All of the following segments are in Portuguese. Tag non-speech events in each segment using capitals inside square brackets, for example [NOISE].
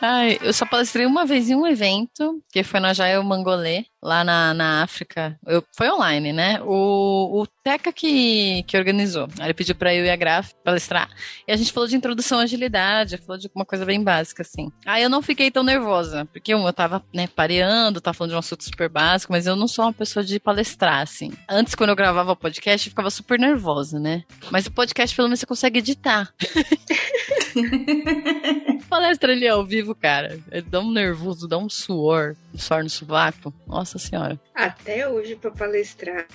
Ai, eu só palestrei uma vez em um evento, que foi na Jael Mangolê, lá na, na África. Eu, foi online, né? O, o Teca que, que organizou. Ele pediu pra eu e a Graf palestrar. E a gente falou de introdução à agilidade, falou de uma coisa bem básica, assim. Aí eu não fiquei tão nervosa, porque um, eu tava, né, pareando, tava falando de um assunto super básico, mas eu não sou uma pessoa de palestrar, assim. Antes, quando eu gravava o podcast, eu ficava super nervosa, né? Mas o podcast, pelo menos, você consegue editar. [LAUGHS] [LAUGHS] Palestra ali ao vivo, cara. Dá um nervoso, dá um suor, um suor no sovaco. Nossa senhora. Até hoje, para palestrar,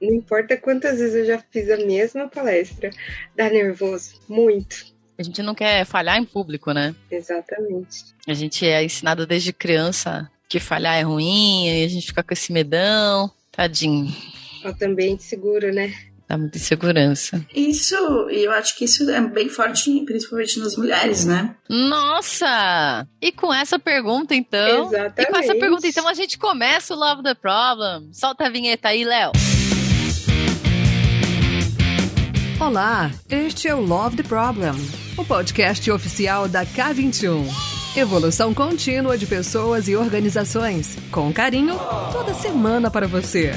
não importa quantas vezes eu já fiz a mesma palestra, dá nervoso. Muito. A gente não quer falhar em público, né? Exatamente. A gente é ensinado desde criança que falhar é ruim, e a gente fica com esse medão. Tadinho. Falta ambiente seguro, né? Dá muita insegurança. Isso, e eu acho que isso é bem forte, principalmente nas mulheres, né? Nossa! E com essa pergunta, então. Exatamente. E com essa pergunta, então, a gente começa o Love the Problem. Solta a vinheta aí, Léo. Olá, este é o Love the Problem, o podcast oficial da K21. Evolução contínua de pessoas e organizações, com carinho, toda semana para você.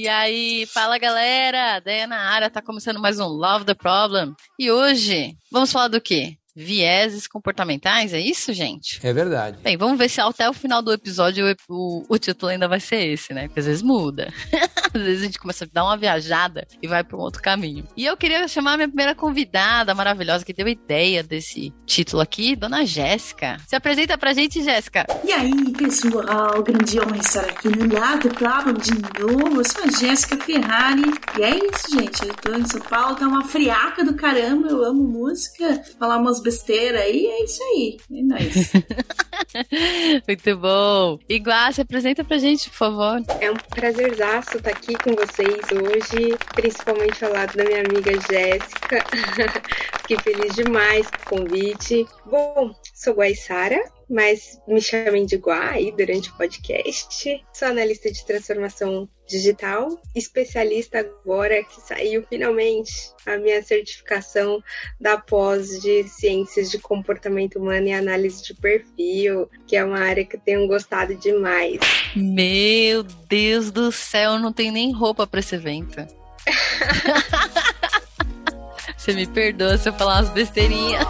E aí, fala galera, Deia na área, tá começando mais um Love the Problem. E hoje, vamos falar do quê? Vieses comportamentais, é isso, gente? É verdade. Bem, vamos ver se até o final do episódio o, o, o título ainda vai ser esse, né? Porque às vezes muda. [LAUGHS] às vezes a gente começa a dar uma viajada e vai para um outro caminho. E eu queria chamar a minha primeira convidada maravilhosa que deu a ideia desse título aqui, Dona Jéssica. Se apresenta pra gente, Jéssica. E aí, pessoal, grande honra estar aqui no Lado Problem de novo. Eu sou a Jéssica Ferrari. E é isso, gente. Eu tô em São Paulo, tá uma friaca do caramba. Eu amo música, falar umas besteiras aí. É isso aí. É nóis. [LAUGHS] Muito bom. Igual, se apresenta pra gente, por favor. É um prazerzaço estar aqui com vocês hoje, principalmente ao lado da minha amiga Jéssica. [LAUGHS] Fiquei feliz demais com o convite. Bom, sou Guaissara, mas me chamem de Guá aí durante o podcast. Sou analista de transformação digital, especialista agora que saiu finalmente a minha certificação da pós de ciências de comportamento humano e análise de perfil, que é uma área que eu tenho gostado demais. Meu Deus do céu, não tenho nem roupa para esse evento. [LAUGHS] Você me perdoa se eu falar umas besteirinhas.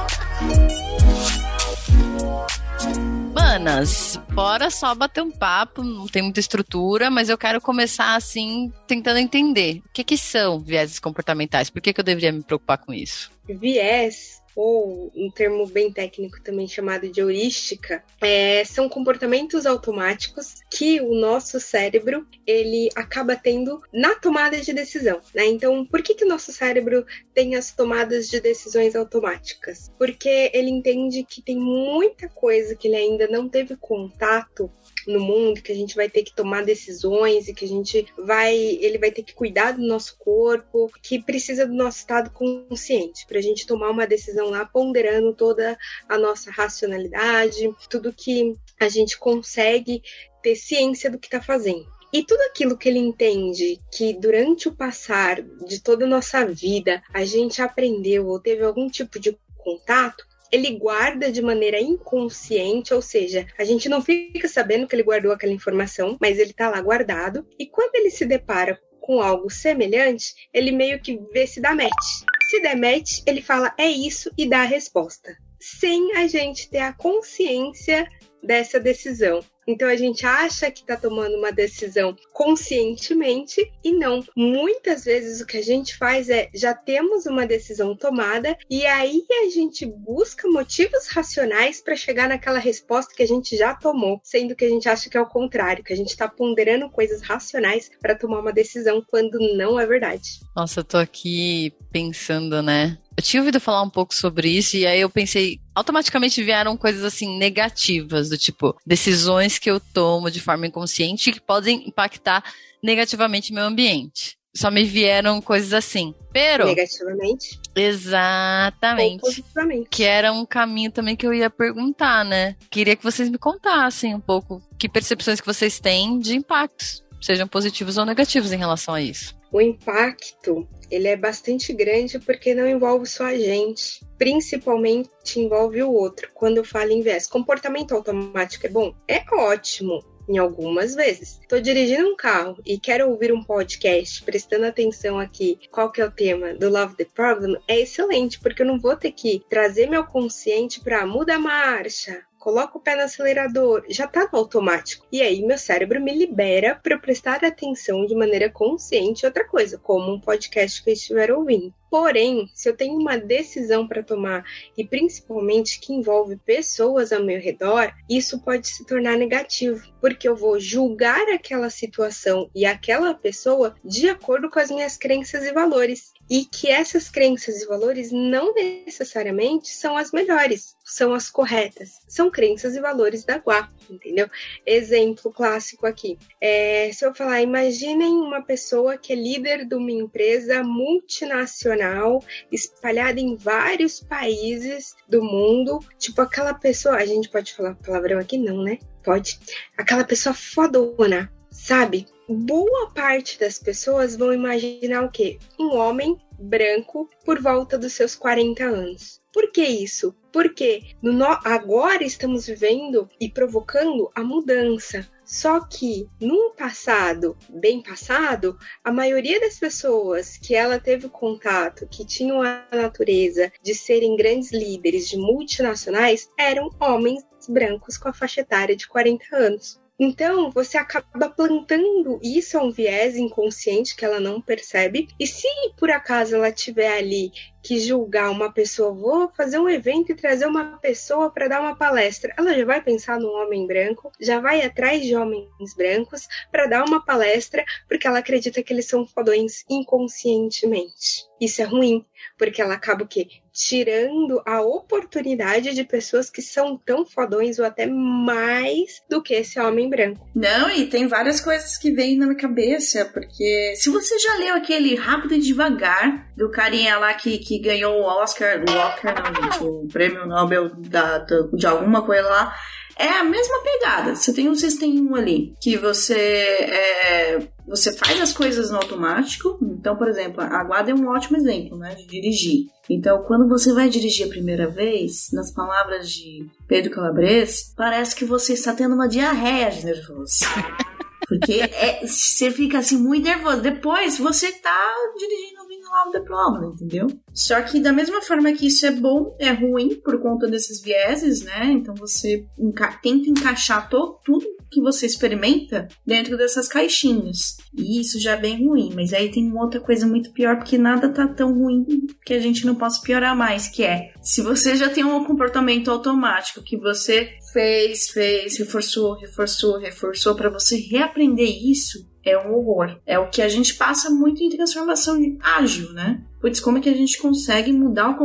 Manas, bora só bater um papo, não tem muita estrutura, mas eu quero começar assim, tentando entender o que, que são vieses comportamentais, por que, que eu deveria me preocupar com isso? Viés ou um termo bem técnico também chamado de heurística, é, são comportamentos automáticos que o nosso cérebro ele acaba tendo na tomada de decisão. Né? Então, por que, que o nosso cérebro tem as tomadas de decisões automáticas? Porque ele entende que tem muita coisa que ele ainda não teve contato no mundo, que a gente vai ter que tomar decisões e que a gente vai, ele vai ter que cuidar do nosso corpo, que precisa do nosso estado consciente para a gente tomar uma decisão lá, ponderando toda a nossa racionalidade, tudo que a gente consegue ter ciência do que está fazendo. E tudo aquilo que ele entende que durante o passar de toda a nossa vida a gente aprendeu ou teve algum tipo de contato, ele guarda de maneira inconsciente, ou seja, a gente não fica sabendo que ele guardou aquela informação, mas ele está lá guardado. E quando ele se depara com algo semelhante, ele meio que vê se dá match. Se der match, ele fala é isso e dá a resposta, sem a gente ter a consciência dessa decisão. Então a gente acha que está tomando uma decisão conscientemente e não. Muitas vezes o que a gente faz é já temos uma decisão tomada e aí a gente busca motivos racionais para chegar naquela resposta que a gente já tomou, sendo que a gente acha que é o contrário, que a gente está ponderando coisas racionais para tomar uma decisão quando não é verdade. Nossa, eu tô aqui pensando, né? Eu tinha ouvido falar um pouco sobre isso e aí eu pensei, automaticamente vieram coisas assim negativas, do tipo, decisões que eu tomo de forma inconsciente que podem impactar negativamente meu ambiente. Só me vieram coisas assim. Pero. Negativamente. Exatamente. Ou positivamente. Que era um caminho também que eu ia perguntar, né? Queria que vocês me contassem um pouco que percepções que vocês têm de impactos sejam positivos ou negativos em relação a isso. O impacto ele é bastante grande porque não envolve só a gente, principalmente envolve o outro. Quando eu falo em viés, comportamento automático é bom? É ótimo em algumas vezes. Estou dirigindo um carro e quero ouvir um podcast, prestando atenção aqui qual que é o tema do Love the Problem, é excelente, porque eu não vou ter que trazer meu consciente para mudar a marcha, coloco o pé no acelerador, já tá no automático. E aí meu cérebro me libera para prestar atenção de maneira consciente outra coisa, como um podcast que eu estiver ouvindo. Porém, se eu tenho uma decisão para tomar e principalmente que envolve pessoas ao meu redor, isso pode se tornar negativo, porque eu vou julgar aquela situação e aquela pessoa de acordo com as minhas crenças e valores e que essas crenças e valores não necessariamente são as melhores, são as corretas, são crenças e valores da Guá, entendeu? Exemplo clássico aqui. É, se eu falar, imaginem uma pessoa que é líder de uma empresa multinacional espalhada em vários países do mundo, tipo aquela pessoa, a gente pode falar palavrão aqui? Não, né? Pode. Aquela pessoa fodona, sabe? Boa parte das pessoas vão imaginar o quê? Um homem branco por volta dos seus 40 anos. Por que isso? Porque no, agora estamos vivendo e provocando a mudança. Só que no passado, bem passado, a maioria das pessoas que ela teve contato, que tinham a natureza de serem grandes líderes de multinacionais, eram homens brancos com a faixa etária de 40 anos. Então, você acaba plantando isso a um viés inconsciente que ela não percebe. E se por acaso ela estiver ali que julgar uma pessoa, vou fazer um evento e trazer uma pessoa para dar uma palestra, ela já vai pensar num homem branco, já vai atrás de homens brancos para dar uma palestra, porque ela acredita que eles são fodões inconscientemente. Isso é ruim, porque ela acaba o quê? Tirando a oportunidade de pessoas que são tão fodões ou até mais do que esse homem branco. Não, e tem várias coisas que vêm na minha cabeça, porque se você já leu aquele Rápido e Devagar, do carinha lá que, que ganhou o Oscar, o Oscar não, gente, o prêmio Nobel da, de alguma coisa lá, é a mesma pegada. Você tem um sistema ali que você é, você faz as coisas no automático. Então, por exemplo, a Guarda é um ótimo exemplo, né, de dirigir. Então, quando você vai dirigir a primeira vez, nas palavras de Pedro Calabres, parece que você está tendo uma diarreia de nervoso. [LAUGHS] Porque é, você fica assim muito nervoso. Depois você tá dirigindo ouvindo the problem, entendeu? Só que da mesma forma que isso é bom, é ruim por conta desses vieses, né? Então você enca tenta encaixar to tudo que você experimenta dentro dessas caixinhas. E isso já é bem ruim, mas aí tem uma outra coisa muito pior, porque nada tá tão ruim que a gente não possa piorar mais, que é se você já tem um comportamento automático que você fez, fez, reforçou, reforçou, reforçou para você reaprender isso, é um horror. É o que a gente passa muito em transformação ágil, né? Putz, como é que a gente consegue mudar o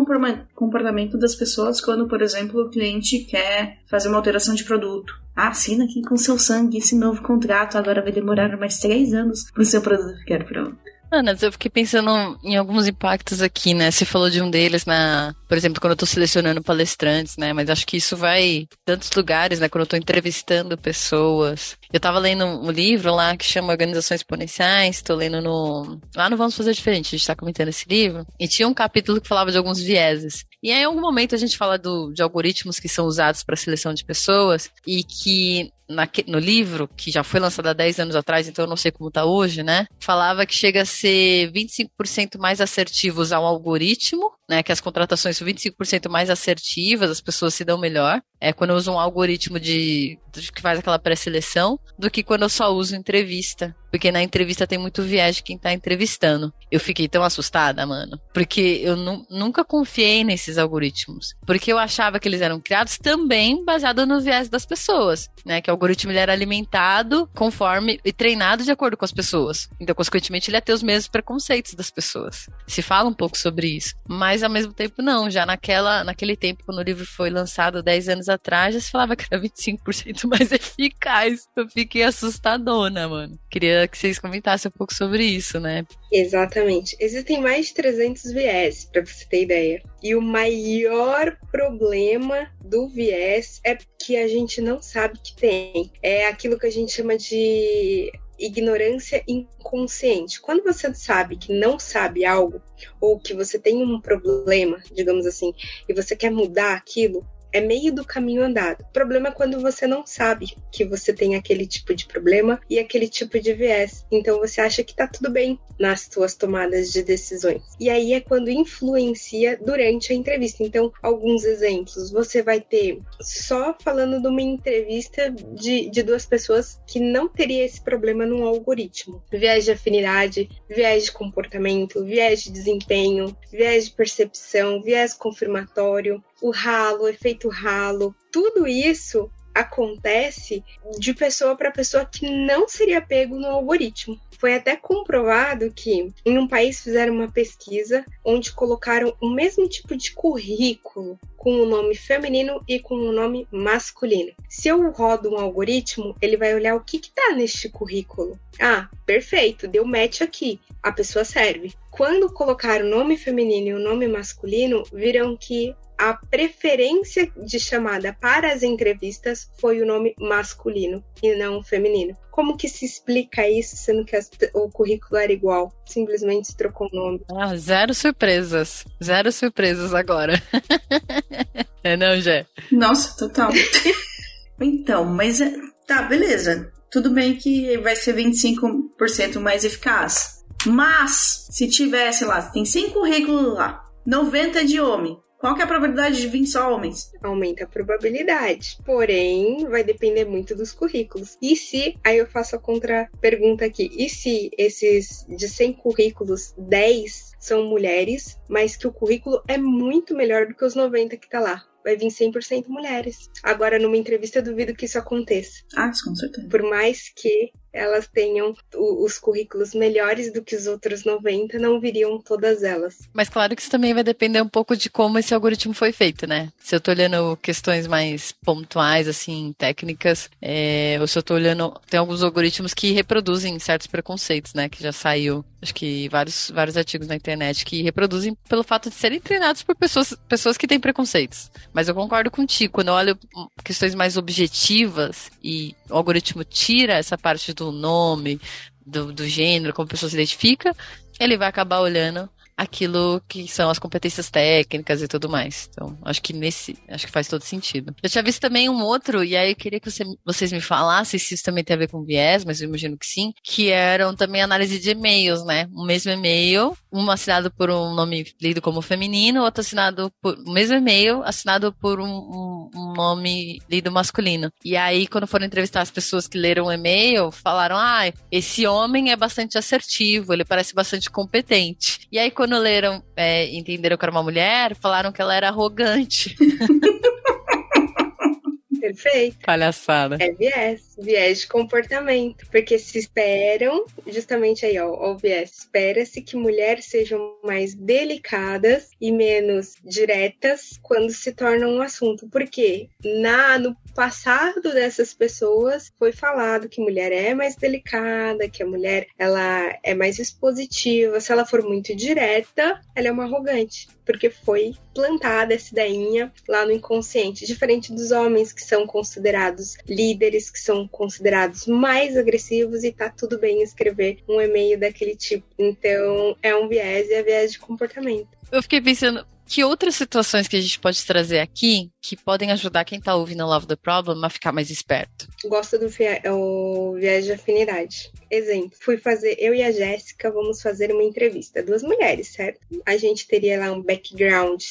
comportamento das pessoas quando, por exemplo, o cliente quer fazer uma alteração de produto? Ah, assina aqui com seu sangue esse novo contrato, agora vai demorar mais três anos para o seu produto ficar pronto. Ana, eu fiquei pensando em alguns impactos aqui, né? Você falou de um deles na, por exemplo, quando eu tô selecionando palestrantes, né? Mas acho que isso vai tantos lugares, né? Quando eu tô entrevistando pessoas. Eu tava lendo um livro lá que chama Organizações Exponenciais, tô lendo no. Lá no Vamos Fazer Diferente, a gente tá comentando esse livro. E tinha um capítulo que falava de alguns vieses. E aí, em algum momento, a gente fala do, de algoritmos que são usados para seleção de pessoas e que na, no livro, que já foi lançado há 10 anos atrás, então eu não sei como está hoje, né? Falava que chega a ser 25% mais assertivo usar um algoritmo, né? Que as contratações são 25% mais assertivas, as pessoas se dão melhor. É quando eu uso um algoritmo de, de que faz aquela pré-seleção, do que quando eu só uso entrevista porque na entrevista tem muito viés de quem tá entrevistando. Eu fiquei tão assustada, mano, porque eu nunca confiei nesses algoritmos, porque eu achava que eles eram criados também baseado no viés das pessoas, né? Que o algoritmo ele era alimentado conforme e treinado de acordo com as pessoas. Então, consequentemente, ele ia ter os mesmos preconceitos das pessoas. Se fala um pouco sobre isso, mas ao mesmo tempo não, já naquela naquele tempo quando o livro foi lançado 10 anos atrás, já se falava que era 25% mais [LAUGHS] eficaz. Eu fiquei assustadona, mano. Queria que vocês comentassem um pouco sobre isso, né? Exatamente. Existem mais de 300 viés, para você ter ideia. E o maior problema do viés é que a gente não sabe que tem. É aquilo que a gente chama de ignorância inconsciente. Quando você sabe que não sabe algo, ou que você tem um problema, digamos assim, e você quer mudar aquilo, é meio do caminho andado. O problema é quando você não sabe que você tem aquele tipo de problema e aquele tipo de viés. Então você acha que tá tudo bem nas suas tomadas de decisões. E aí é quando influencia durante a entrevista. Então, alguns exemplos. Você vai ter só falando de uma entrevista de, de duas pessoas que não teria esse problema num algoritmo. Viés de afinidade, viés de comportamento, viés de desempenho, viés de percepção, viés confirmatório, o ralo, o efeito ralo, tudo isso acontece de pessoa para pessoa que não seria pego no algoritmo. Foi até comprovado que em um país fizeram uma pesquisa onde colocaram o mesmo tipo de currículo com o nome feminino e com o nome masculino. Se eu rodo um algoritmo, ele vai olhar o que está neste currículo. Ah, perfeito, deu match aqui. A pessoa serve. Quando colocar o nome feminino e o nome masculino, viram que a preferência de chamada para as entrevistas foi o nome masculino e não feminino. Como que se explica isso, sendo que as, o currículo era igual? Simplesmente trocou o nome. Ah, zero surpresas. Zero surpresas agora. [LAUGHS] é não, Jé? Nossa, total. [LAUGHS] então, mas é, tá, beleza. Tudo bem que vai ser 25% mais eficaz. Mas, se tivesse lá, tem 100 currículos lá, 90 de homem, qual que é a probabilidade de vir só homens? Aumenta a probabilidade. Porém, vai depender muito dos currículos. E se, aí eu faço a contra-pergunta aqui, e se esses de 100 currículos, 10 são mulheres, mas que o currículo é muito melhor do que os 90 que tá lá? vai vir 100% mulheres. Agora, numa entrevista, eu duvido que isso aconteça. Ah, com certeza. Por mais que elas tenham os currículos melhores do que os outros 90, não viriam todas elas. Mas claro que isso também vai depender um pouco de como esse algoritmo foi feito, né? Se eu tô olhando questões mais pontuais, assim, técnicas, é, ou se eu tô olhando. Tem alguns algoritmos que reproduzem certos preconceitos, né? Que já saiu, acho que vários, vários artigos na internet que reproduzem pelo fato de serem treinados por pessoas, pessoas que têm preconceitos. Mas eu concordo contigo, quando eu olho questões mais objetivas e o algoritmo tira essa parte do nome, do, do gênero, como a pessoa se identifica, ele vai acabar olhando aquilo que são as competências técnicas e tudo mais. Então, acho que nesse, acho que faz todo sentido. Eu tinha visto também um outro, e aí eu queria que você, vocês me falassem se isso também tem a ver com viés, mas eu imagino que sim, que eram também análise de e-mails, né? O mesmo e-mail, um assinado por um nome lido como feminino, outro assinado por o mesmo e-mail, assinado por um, um, nome lido masculino. E aí, quando foram entrevistar as pessoas que leram o e-mail, falaram: ah, esse homem é bastante assertivo, ele parece bastante competente. E aí, quando leram, é, entenderam que era uma mulher, falaram que ela era arrogante. [LAUGHS] Perfeito. Palhaçada. É viés, viés de comportamento. Porque se esperam, justamente aí, ó, o viés, espera-se que mulheres sejam mais delicadas e menos diretas quando se tornam um assunto. Porque na, no passado dessas pessoas foi falado que mulher é mais delicada, que a mulher ela é mais expositiva, se ela for muito direta, ela é uma arrogante, porque foi plantada essa ideinha lá no inconsciente, diferente dos homens que são considerados líderes, que são considerados mais agressivos e tá tudo bem escrever um e-mail daquele tipo. Então, é um viés e é viés de comportamento. Eu fiquei pensando, que outras situações que a gente pode trazer aqui que podem ajudar quem está ouvindo Love the Problem a ficar mais esperto? Gosto do o viés de afinidade. Exemplo, fui fazer, eu e a Jéssica vamos fazer uma entrevista. Duas mulheres, certo? A gente teria lá um background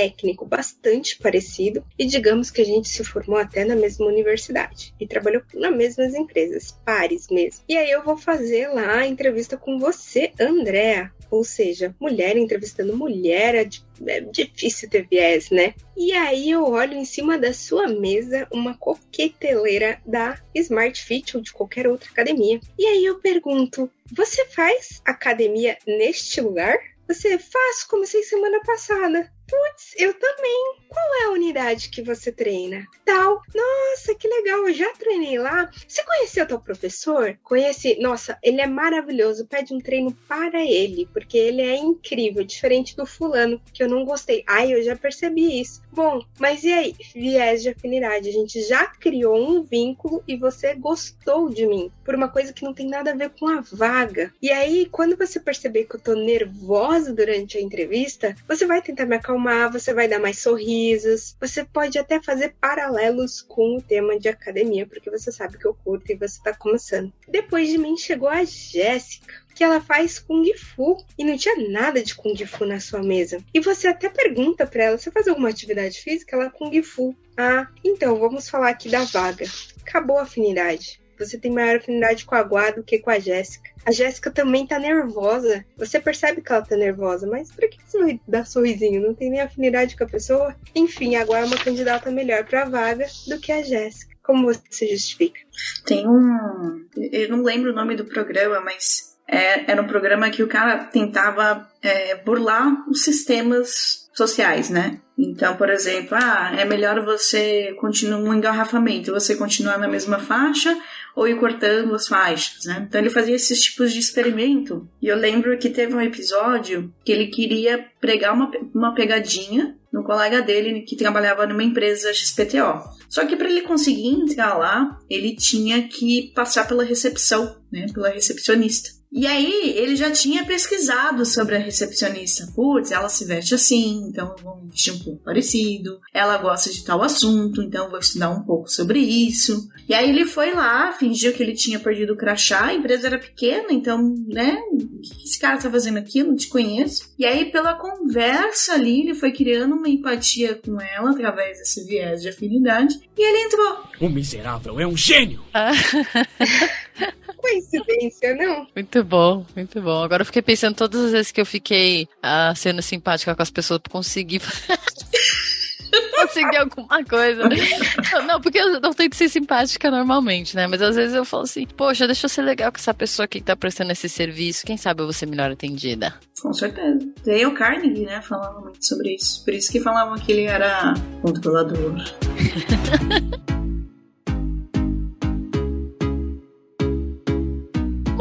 técnico bastante parecido e digamos que a gente se formou até na mesma universidade e trabalhou nas mesmas empresas, pares mesmo. E aí eu vou fazer lá a entrevista com você, Andréa. Ou seja, mulher entrevistando mulher é, é difícil ter viés, né? E aí eu olho em cima da sua mesa uma coqueteleira da Smart Fit ou de qualquer outra academia. E aí eu pergunto: você faz academia neste lugar? Você faz, comecei semana passada. Putz, eu também. Qual é a unidade que você treina? Tal. Nossa que legal, eu já treinei lá. Você conheceu teu professor? Conheci. Nossa, ele é maravilhoso. Pede um treino para ele, porque ele é incrível, diferente do fulano, que eu não gostei. Ai, eu já percebi isso. Bom, mas e aí? Viés de afinidade. A gente já criou um vínculo e você gostou de mim por uma coisa que não tem nada a ver com a vaga. E aí, quando você perceber que eu tô nervosa durante a entrevista, você vai tentar me acalmar, você vai dar mais sorrisos, você pode até fazer paralelos com o tema de academia, porque você sabe que eu curto e você tá começando. Depois de mim chegou a Jéssica que ela faz Kung Fu e não tinha nada de Kung Fu na sua mesa. E você até pergunta para ela: você faz alguma atividade física? Ela Kung Fu. Ah, então vamos falar aqui da vaga. Acabou a afinidade. Você tem maior afinidade com a Guá do que com a Jéssica. A Jéssica também tá nervosa. Você percebe que ela tá nervosa, mas por que você vai dar sorrisinho? Não tem nem afinidade com a pessoa? Enfim, a Guá é uma candidata melhor pra vaga do que a Jéssica. Como você justifica? Tem um. Eu não lembro o nome do programa, mas é, era um programa que o cara tentava é, burlar os sistemas sociais, né? Então, por exemplo, ah, é melhor você continuar um engarrafamento, você continuar na mesma faixa ou ir cortando as faixas, né? Então ele fazia esses tipos de experimento. E eu lembro que teve um episódio que ele queria pregar uma, uma pegadinha no colega dele que trabalhava numa empresa XPTO. Só que para ele conseguir entrar lá, ele tinha que passar pela recepção, né? Pela recepcionista. E aí ele já tinha pesquisado sobre a recepcionista. Putz, ela se veste assim, então eu vou vestir um pouco parecido. Ela gosta de tal assunto, então eu vou estudar um pouco sobre isso. E aí ele foi lá, fingiu que ele tinha perdido o crachá, a empresa era pequena, então, né? O que esse cara tá fazendo aqui? Eu não te conheço. E aí, pela conversa ali, ele foi criando uma empatia com ela através desse viés de afinidade. E ele entrou. O miserável é um gênio! [LAUGHS] [LAUGHS] Coincidência, não? Muito bom, muito bom. Agora eu fiquei pensando todas as vezes que eu fiquei ah, sendo simpática com as pessoas pra conseguir. [LAUGHS] conseguir alguma coisa. Não, porque eu não tento ser simpática normalmente, né? Mas às vezes eu falo assim, poxa, deixa eu ser legal com essa pessoa aqui que tá prestando esse serviço. Quem sabe eu vou ser melhor atendida. Com certeza. Dale Carnegie, né, falava muito sobre isso. Por isso que falavam que ele era controlador. [LAUGHS]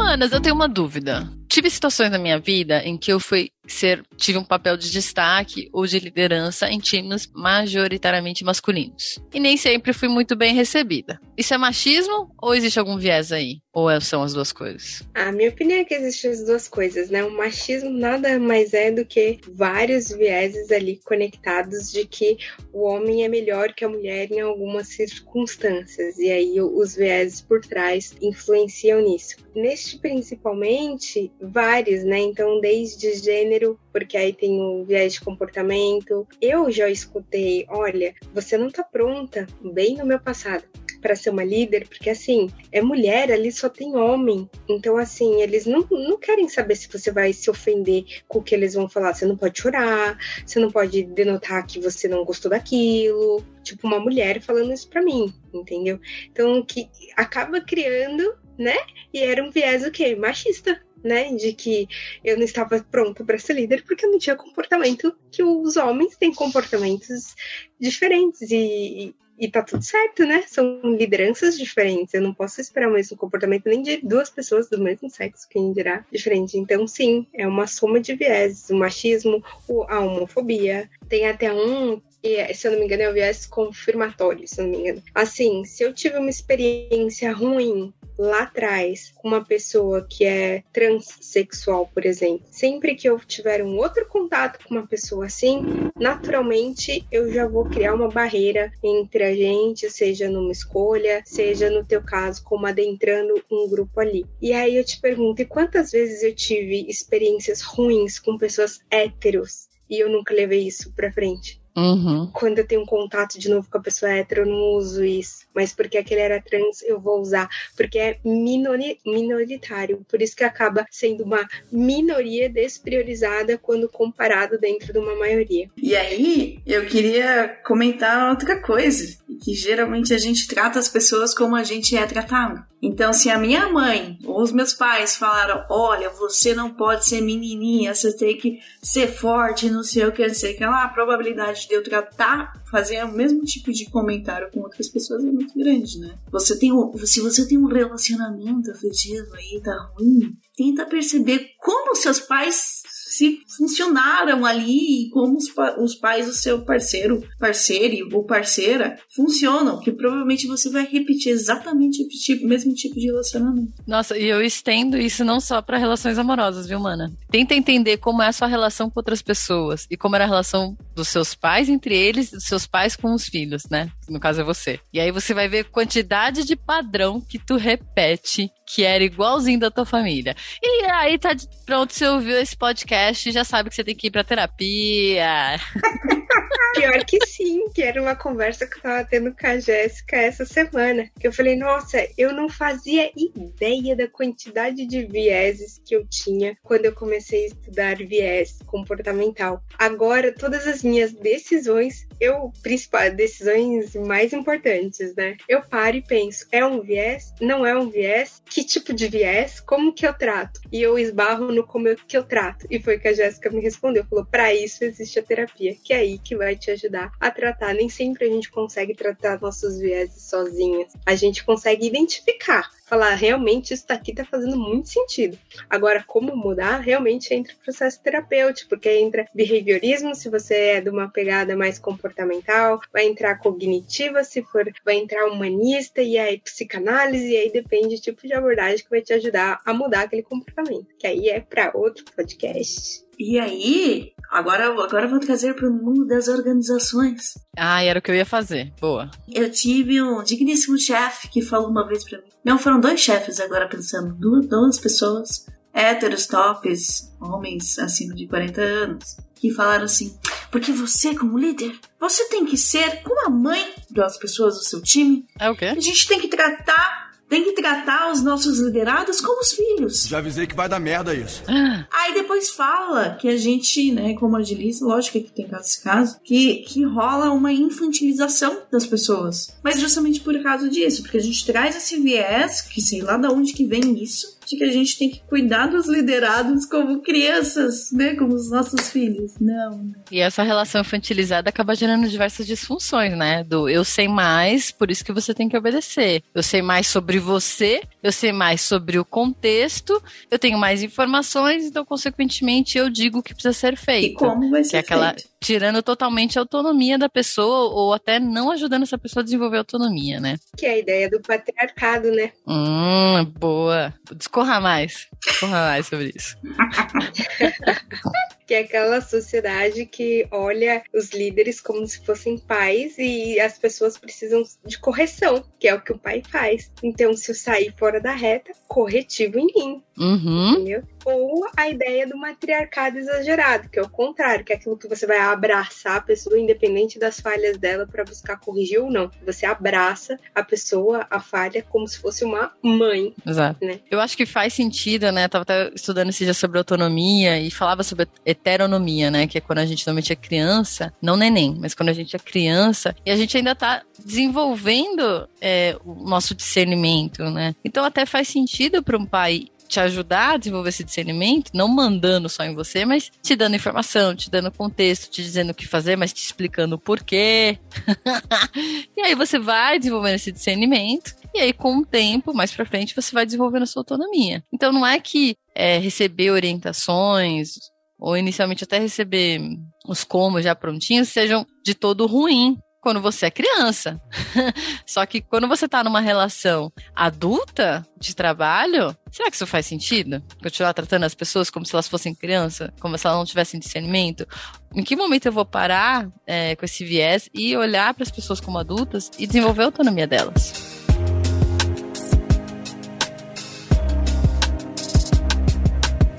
Manas, eu tenho uma dúvida. Tive situações na minha vida em que eu fui ser, tive um papel de destaque ou de liderança em times majoritariamente masculinos. E nem sempre fui muito bem recebida. Isso é machismo ou existe algum viés aí? Ou é, são as duas coisas? A minha opinião é que existem as duas coisas, né? O machismo nada mais é do que vários vieses ali conectados de que o homem é melhor que a mulher em algumas circunstâncias. E aí os vieses por trás influenciam nisso. Neste principalmente, vários, né? Então, desde gênero, porque aí tem o viés de comportamento. Eu já escutei, olha, você não tá pronta, bem no meu passado para ser uma líder, porque assim, é mulher, ali só tem homem. Então, assim, eles não, não querem saber se você vai se ofender com o que eles vão falar. Você não pode chorar, você não pode denotar que você não gostou daquilo. Tipo, uma mulher falando isso pra mim, entendeu? Então, que acaba criando, né? E era um viés o quê? Machista né, de que eu não estava pronta para ser líder porque eu não tinha comportamento que os homens têm comportamentos diferentes e, e tá tudo certo, né? São lideranças diferentes. Eu não posso esperar o mesmo comportamento nem de duas pessoas do mesmo sexo, quem dirá diferente. Então, sim, é uma soma de viés. O machismo, a homofobia. Tem até um e, se eu não me engano, é o viés confirmatório, se eu não me engano. Assim, se eu tive uma experiência ruim lá atrás com uma pessoa que é transexual, por exemplo, sempre que eu tiver um outro contato com uma pessoa assim, naturalmente eu já vou criar uma barreira entre a gente, seja numa escolha, seja no teu caso, como adentrando um grupo ali. E aí eu te pergunto, e quantas vezes eu tive experiências ruins com pessoas héteros e eu nunca levei isso pra frente? Uhum. Quando eu tenho um contato de novo com a pessoa hétero, eu não uso isso. Mas porque aquele era trans, eu vou usar. Porque é minori minoritário. Por isso que acaba sendo uma minoria despriorizada quando comparado dentro de uma maioria. E aí, eu queria comentar outra coisa. que geralmente a gente trata as pessoas como a gente é tratado. Então, se a minha mãe ou os meus pais falaram: olha, você não pode ser menininha, você tem que ser forte, não sei o que, não sei o que lá, a probabilidade de eu tratar, fazer o mesmo tipo de comentário com outras pessoas é muito grande, né? Você tem se você tem um relacionamento afetivo aí, tá ruim, tenta perceber como seus pais se funcionaram ali e como os, os pais do seu parceiro, parceiro ou parceira funcionam, que provavelmente você vai repetir exatamente o tipo, mesmo tipo de relacionamento. Nossa, e eu estendo isso não só para relações amorosas, viu, mana? Tenta entender como é a sua relação com outras pessoas e como era a relação dos seus pais entre eles, dos seus pais com os filhos, né? No caso é você. E aí você vai ver quantidade de padrão que tu repete que era igualzinho da tua família. E aí tá pronto, você ouviu esse podcast, já sabe que você tem que ir pra terapia. [LAUGHS] Pior que sim, que era uma conversa que eu tava tendo com a Jéssica essa semana. Que eu falei, nossa, eu não fazia ideia da quantidade de vieses que eu tinha quando eu comecei a estudar viés comportamental. Agora, todas as minhas decisões, eu, principal, decisões mais importantes, né? Eu paro e penso, é um viés? Não é um viés? Que tipo de viés? Como que eu trato? E eu esbarro no como eu, que eu trato. E foi que a Jéssica me respondeu, falou, para isso existe a terapia, que é aí que vai te ajudar a tratar. Nem sempre a gente consegue tratar nossos vieses sozinhas. A gente consegue identificar falar, realmente isso daqui tá fazendo muito sentido. Agora, como mudar, realmente entra o processo terapêutico, porque entra behaviorismo, se você é de uma pegada mais comportamental, vai entrar cognitiva, se for, vai entrar humanista, e aí psicanálise, e aí depende do tipo de abordagem que vai te ajudar a mudar aquele comportamento, que aí é para outro podcast. E aí, agora, agora eu vou trazer para o mundo das organizações. Ah, era o que eu ia fazer. Boa. Eu tive um digníssimo chefe que falou uma vez para mim. Não, foram dois chefes agora pensando. Duas, duas pessoas, héteros, tops, homens acima de 40 anos, que falaram assim: porque você, como líder, você tem que ser como a mãe das pessoas do seu time. É o quê? A gente tem que tratar tem que tratar os nossos liderados como os filhos. Já avisei que vai dar merda isso. Aí depois fala que a gente, né, como agilista, lógico que tem caso esse caso, que, que rola uma infantilização das pessoas. Mas justamente por causa disso, porque a gente traz esse viés, que sei lá de onde que vem isso, de que a gente tem que cuidar dos liderados como crianças, né? Como os nossos filhos. Não, não. E essa relação infantilizada acaba gerando diversas disfunções, né? Do eu sei mais, por isso que você tem que obedecer. Eu sei mais sobre você, eu sei mais sobre o contexto, eu tenho mais informações, então, consequentemente, eu digo o que precisa ser feito. E como vai ser que é aquela, feito? Tirando totalmente a autonomia da pessoa ou até não ajudando essa pessoa a desenvolver autonomia, né? Que é a ideia do patriarcado, né? Hum, boa. Discorra mais. Discorra mais sobre isso. [LAUGHS] que é aquela sociedade que olha os líderes como se fossem pais e as pessoas precisam de correção, que é o que o pai faz. Então, se eu sair fora da reta, corretivo em mim. Uhum. Entendeu? Ou a ideia do matriarcado exagerado, que é o contrário, que é aquilo que você vai abraçar a pessoa, independente das falhas dela, para buscar corrigir ou não. Você abraça a pessoa, a falha, como se fosse uma mãe. Exato. Né? Eu acho que faz sentido, né? Tava até estudando esse dia sobre autonomia e falava sobre heteronomia, né? Que é quando a gente normalmente é criança, não neném, mas quando a gente é criança e a gente ainda tá desenvolvendo é, o nosso discernimento, né? Então até faz sentido para um pai te ajudar a desenvolver esse discernimento, não mandando só em você, mas te dando informação, te dando contexto, te dizendo o que fazer, mas te explicando o porquê. [LAUGHS] e aí você vai desenvolvendo esse discernimento. E aí, com o tempo, mais pra frente, você vai desenvolvendo a sua autonomia. Então, não é que é, receber orientações, ou inicialmente até receber os comos já prontinhos, sejam de todo ruim quando você é criança. [LAUGHS] Só que quando você tá numa relação adulta de trabalho, será que isso faz sentido? Continuar tratando as pessoas como se elas fossem criança, como se elas não tivessem discernimento? Em que momento eu vou parar é, com esse viés e olhar para as pessoas como adultas e desenvolver a autonomia delas?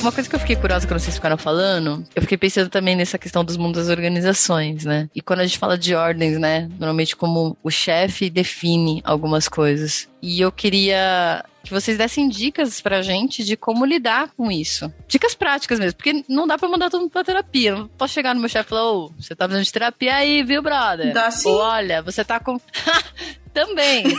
Uma coisa que eu fiquei curiosa quando vocês ficaram falando, eu fiquei pensando também nessa questão dos mundos das organizações, né? E quando a gente fala de ordens, né? Normalmente como o chefe define algumas coisas. E eu queria que vocês dessem dicas pra gente de como lidar com isso. Dicas práticas mesmo, porque não dá pra mandar todo mundo pra terapia. Não posso chegar no meu chefe e falar, ô, você tá precisando de terapia aí, viu, brother? Dá sim. Ou, olha, você tá com. [LAUGHS] Também. [LAUGHS]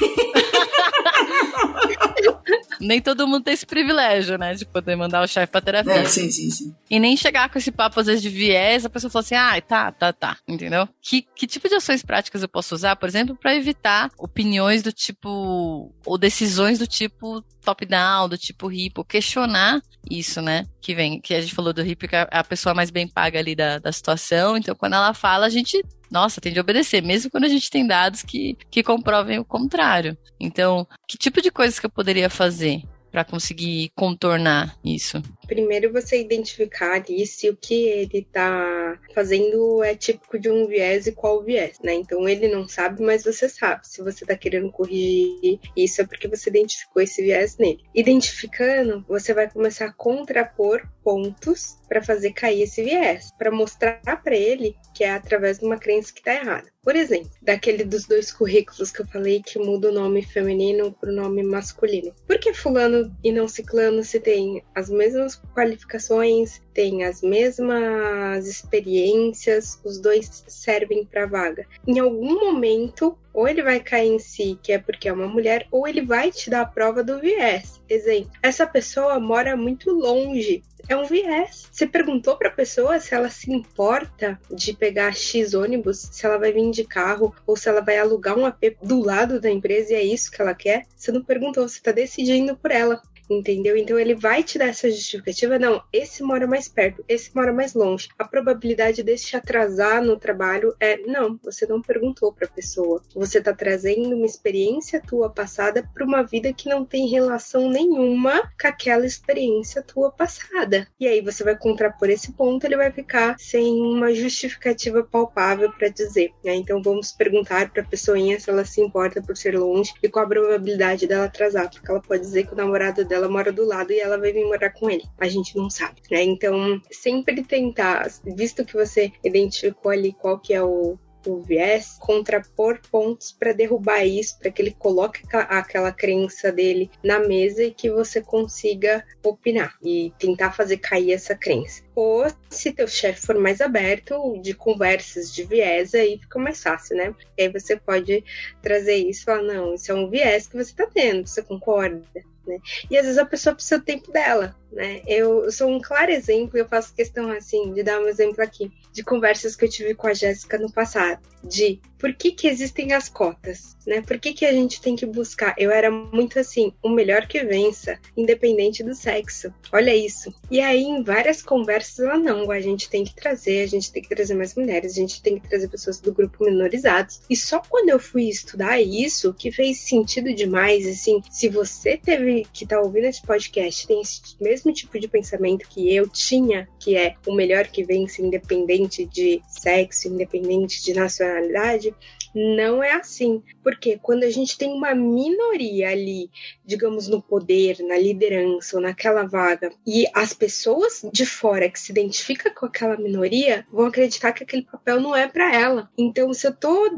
nem todo mundo tem esse privilégio, né? De poder mandar o chefe pra terapia. É, sim, sim, sim. E nem chegar com esse papo, às vezes, de viés, a pessoa fala assim, ah, tá, tá, tá, entendeu? Que, que tipo de ações práticas eu posso usar, por exemplo, para evitar opiniões do tipo, ou decisões do tipo top-down, do tipo hipo, questionar isso, né? Que vem, que a gente falou do hipo, que é a pessoa mais bem paga ali da, da situação, então quando ela fala, a gente nossa, tem de obedecer, mesmo quando a gente tem dados que, que comprovem o contrário. Então, que tipo de coisas que eu poderia fazer para conseguir contornar isso? Primeiro você identificar ali se o que ele tá fazendo é típico de um viés e qual viés, né? Então ele não sabe, mas você sabe. Se você tá querendo corrigir isso é porque você identificou esse viés nele. Identificando, você vai começar a contrapor pontos para fazer cair esse viés, para mostrar para ele que é através de uma crença que tá errada. Por exemplo, daquele dos dois currículos que eu falei que muda o nome feminino para o nome masculino. Por que fulano e não ciclano se tem as mesmas qualificações, tem as mesmas experiências, os dois servem para vaga? Em algum momento, ou ele vai cair em si, que é porque é uma mulher, ou ele vai te dar a prova do viés. Exemplo, essa pessoa mora muito longe é um viés. Você perguntou para a pessoa se ela se importa de pegar X ônibus, se ela vai vir de carro ou se ela vai alugar um AP do lado da empresa e é isso que ela quer? Você não perguntou, você está decidindo por ela entendeu? Então ele vai te dar essa justificativa, não, esse mora mais perto, esse mora mais longe. A probabilidade desse te atrasar no trabalho é, não, você não perguntou para a pessoa. Você está trazendo uma experiência tua passada para uma vida que não tem relação nenhuma com aquela experiência tua passada. E aí você vai contrapor esse ponto, ele vai ficar sem uma justificativa palpável para dizer. Né? Então vamos perguntar para a pessoinha se ela se importa por ser longe e qual a probabilidade dela atrasar, porque ela pode dizer que o namorado dela ela mora do lado e ela vai vir morar com ele. A gente não sabe, né? Então, sempre tentar, visto que você identificou ali qual que é o o viés, contrapor pontos para derrubar isso, para que ele coloque aquela crença dele na mesa e que você consiga opinar e tentar fazer cair essa crença. Ou se teu chefe for mais aberto de conversas de viés, aí fica mais fácil, né? Aí você pode trazer isso e falar, não, isso é um viés que você está tendo, você concorda? Né? E às vezes a pessoa precisa do tempo dela, né? Eu sou um claro exemplo, eu faço questão assim de dar um exemplo aqui de conversas que eu tive com a Jéssica no passado, de por que que existem as cotas, né? Por que que a gente tem que buscar? Eu era muito assim, o melhor que vença, independente do sexo. Olha isso. E aí em várias conversas ela não, a gente tem que trazer, a gente tem que trazer mais mulheres, a gente tem que trazer pessoas do grupo minorizados. E só quando eu fui estudar isso que fez sentido demais, assim, se você teve que tá ouvindo esse podcast, tem esse mesmo tipo de pensamento que eu tinha, que é o melhor que vence independente de sexo, independente de nacionalidade, não é assim. Porque quando a gente tem uma minoria ali, digamos, no poder, na liderança ou naquela vaga, e as pessoas de fora que se identificam com aquela minoria vão acreditar que aquele papel não é para ela. Então, se eu tô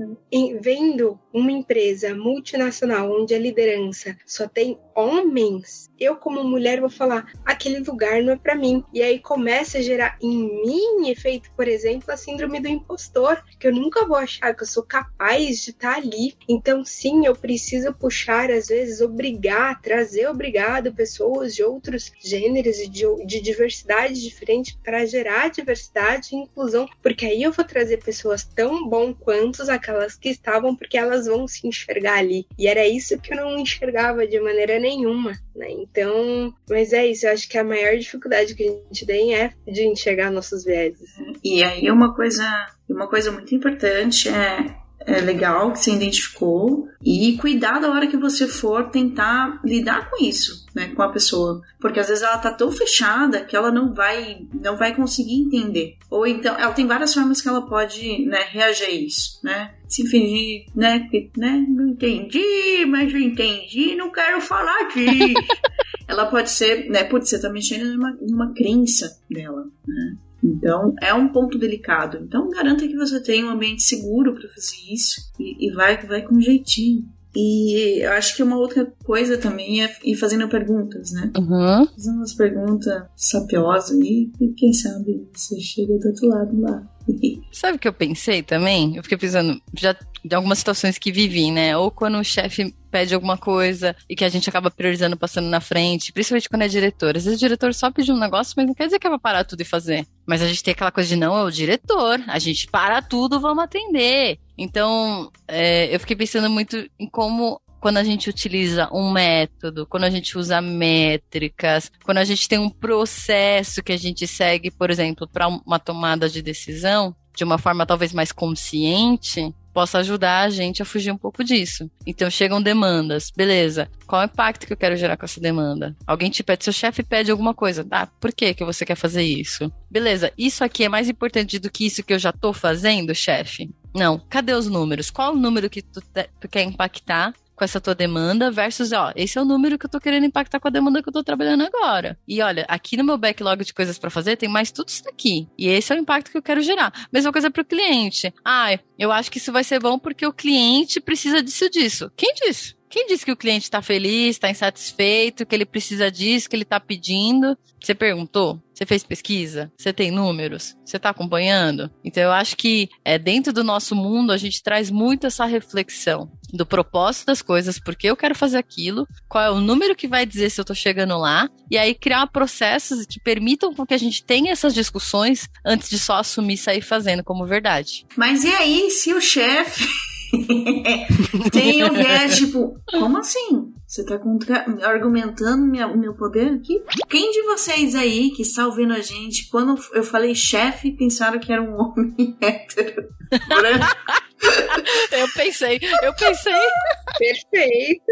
vendo uma empresa multinacional onde a liderança só tem homens, eu como mulher vou falar, aquele lugar não é para mim. E aí começa a gerar em mim efeito, por exemplo, a síndrome do impostor, que eu nunca vou achar que eu sou capaz de estar tá ali. Então, sim, eu preciso puxar, às vezes, obrigar, trazer obrigado pessoas de outros gêneros e de, de diversidade diferente para gerar diversidade e inclusão, porque aí eu vou trazer pessoas tão bom quanto aquelas que estavam, porque elas vão se enxergar ali. E era isso que eu não enxergava de maneira nenhuma, né? Então, mas é isso, eu acho que a maior dificuldade que a gente tem é de enxergar nossos vieses. E aí uma coisa, uma coisa muito importante é é legal que você identificou e cuidar da hora que você for tentar lidar com isso, né, com a pessoa, porque às vezes ela tá tão fechada que ela não vai não vai conseguir entender. Ou então ela tem várias formas que ela pode, né, reagir a isso, né? Se fingir, né, que, né, não entendi, mas eu entendi, não quero falar disso. [LAUGHS] ela pode ser, né, pode ser também mexendo numa, numa crença dela, né? Então, é um ponto delicado. Então, garanta que você tenha um ambiente seguro para fazer isso e, e vai, vai com jeitinho. E eu acho que uma outra coisa também é ir fazendo perguntas, né? Uhum. Fazendo umas perguntas sapiosas aí, e quem sabe você chega do outro lado lá. [LAUGHS] Sabe o que eu pensei também? Eu fiquei pensando, já de algumas situações que vivi, né? Ou quando o chefe pede alguma coisa e que a gente acaba priorizando passando na frente, principalmente quando é diretor. Às vezes o diretor só pediu um negócio, mas não quer dizer que vai parar tudo e fazer. Mas a gente tem aquela coisa de não, é o diretor, a gente para tudo, vamos atender. Então, é, eu fiquei pensando muito em como quando a gente utiliza um método, quando a gente usa métricas, quando a gente tem um processo que a gente segue, por exemplo, para uma tomada de decisão, de uma forma talvez mais consciente, possa ajudar a gente a fugir um pouco disso. Então chegam demandas, beleza? Qual é o impacto que eu quero gerar com essa demanda? Alguém te pede, seu chefe pede alguma coisa, tá? Por que que você quer fazer isso? Beleza, isso aqui é mais importante do que isso que eu já tô fazendo, chefe? Não. Cadê os números? Qual o número que tu, te, tu quer impactar? Com essa tua demanda versus, ó, esse é o número que eu tô querendo impactar com a demanda que eu tô trabalhando agora. E olha, aqui no meu backlog de coisas para fazer tem mais tudo isso daqui. E esse é o impacto que eu quero gerar. Mesma coisa para o cliente. Ah, eu acho que isso vai ser bom porque o cliente precisa disso disso. Quem disse? Quem disse que o cliente está feliz, está insatisfeito, que ele precisa disso, que ele está pedindo? Você perguntou? Você fez pesquisa? Você tem números? Você está acompanhando? Então eu acho que é, dentro do nosso mundo a gente traz muito essa reflexão do propósito das coisas, porque eu quero fazer aquilo, qual é o número que vai dizer se eu estou chegando lá, e aí criar processos que permitam que a gente tenha essas discussões antes de só assumir e sair fazendo como verdade. Mas e aí, se o chefe [LAUGHS] tem o viés, tipo, como assim? Você tá contra... argumentando o meu poder aqui? Quem de vocês aí que está ouvindo a gente, quando eu falei chefe, pensaram que era um homem [LAUGHS] hétero? [LAUGHS] eu pensei, eu pensei. Perfeito.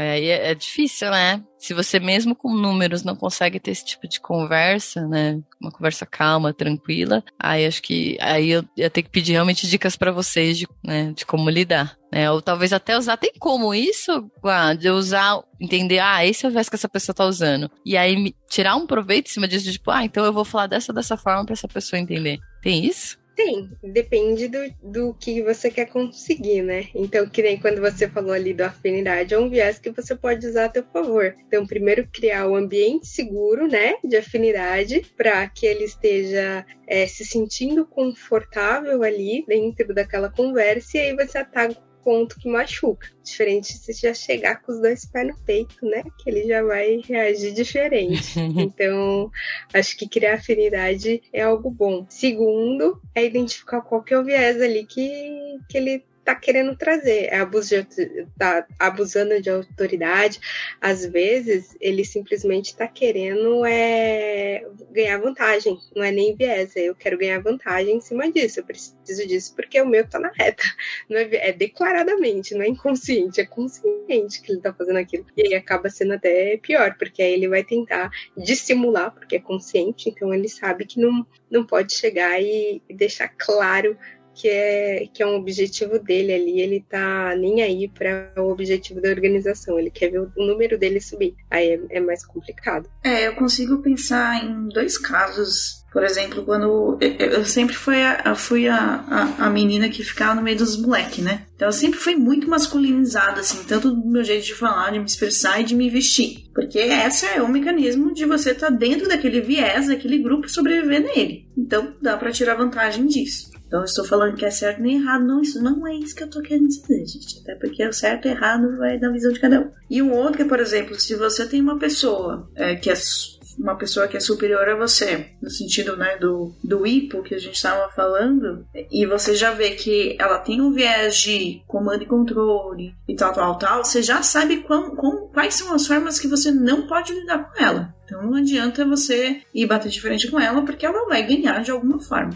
É, é, é difícil, né? Se você mesmo com números não consegue ter esse tipo de conversa, né? Uma conversa calma, tranquila, aí acho que aí eu ia ter que pedir realmente dicas para vocês de, né, de como lidar. Né? Ou talvez até usar, tem como isso, Guá, de usar, entender, ah, esse é o verso que essa pessoa tá usando. E aí tirar um proveito em cima disso, tipo, ah, então eu vou falar dessa dessa forma para essa pessoa entender. Tem isso? Tem, depende do, do que você quer conseguir, né? Então, que nem quando você falou ali do afinidade, é um viés que você pode usar a teu favor. Então, primeiro criar o um ambiente seguro, né, de afinidade, para que ele esteja é, se sentindo confortável ali dentro daquela conversa, e aí você ataca ponto que machuca. Diferente se já chegar com os dois pés no peito, né? Que ele já vai reagir diferente. [LAUGHS] então, acho que criar afinidade é algo bom. Segundo, é identificar qual que é o viés ali que, que ele tá querendo trazer. É abuso de, tá abusando de autoridade. Às vezes, ele simplesmente tá querendo é, ganhar vantagem. Não é nem viés, é eu quero ganhar vantagem em cima disso. Eu preciso disso porque o meu tá na reta. Não é, é declaradamente, não é inconsciente, é consciente que ele tá fazendo aquilo. E aí acaba sendo até pior, porque aí ele vai tentar dissimular, porque é consciente, então ele sabe que não, não pode chegar e deixar claro que é, que é um objetivo dele ali, ele tá nem aí para o objetivo da organização, ele quer ver o número dele subir. Aí é, é mais complicado. É, eu consigo pensar em dois casos por exemplo, quando eu sempre fui a, fui a, a, a, menina que ficava no meio dos moleques, né? Então eu sempre fui muito masculinizada, assim, tanto do meu jeito de falar, de me expressar e de me vestir. Porque esse é o mecanismo de você estar tá dentro daquele viés, daquele grupo sobreviver nele. Então dá para tirar vantagem disso. Então, estou falando que é certo nem errado. Não, isso não é isso que eu estou querendo dizer, gente. Até porque o certo e errado vai da visão de cada um. E um outro que, por exemplo, se você tem uma pessoa é, que é uma pessoa que é superior a você, no sentido né, do, do hipo que a gente estava falando, e você já vê que ela tem um viés de comando e controle e tal, tal, tal, você já sabe quão, quão, quais são as formas que você não pode lidar com ela. Então não adianta você ir bater de frente com ela, porque ela vai ganhar de alguma forma.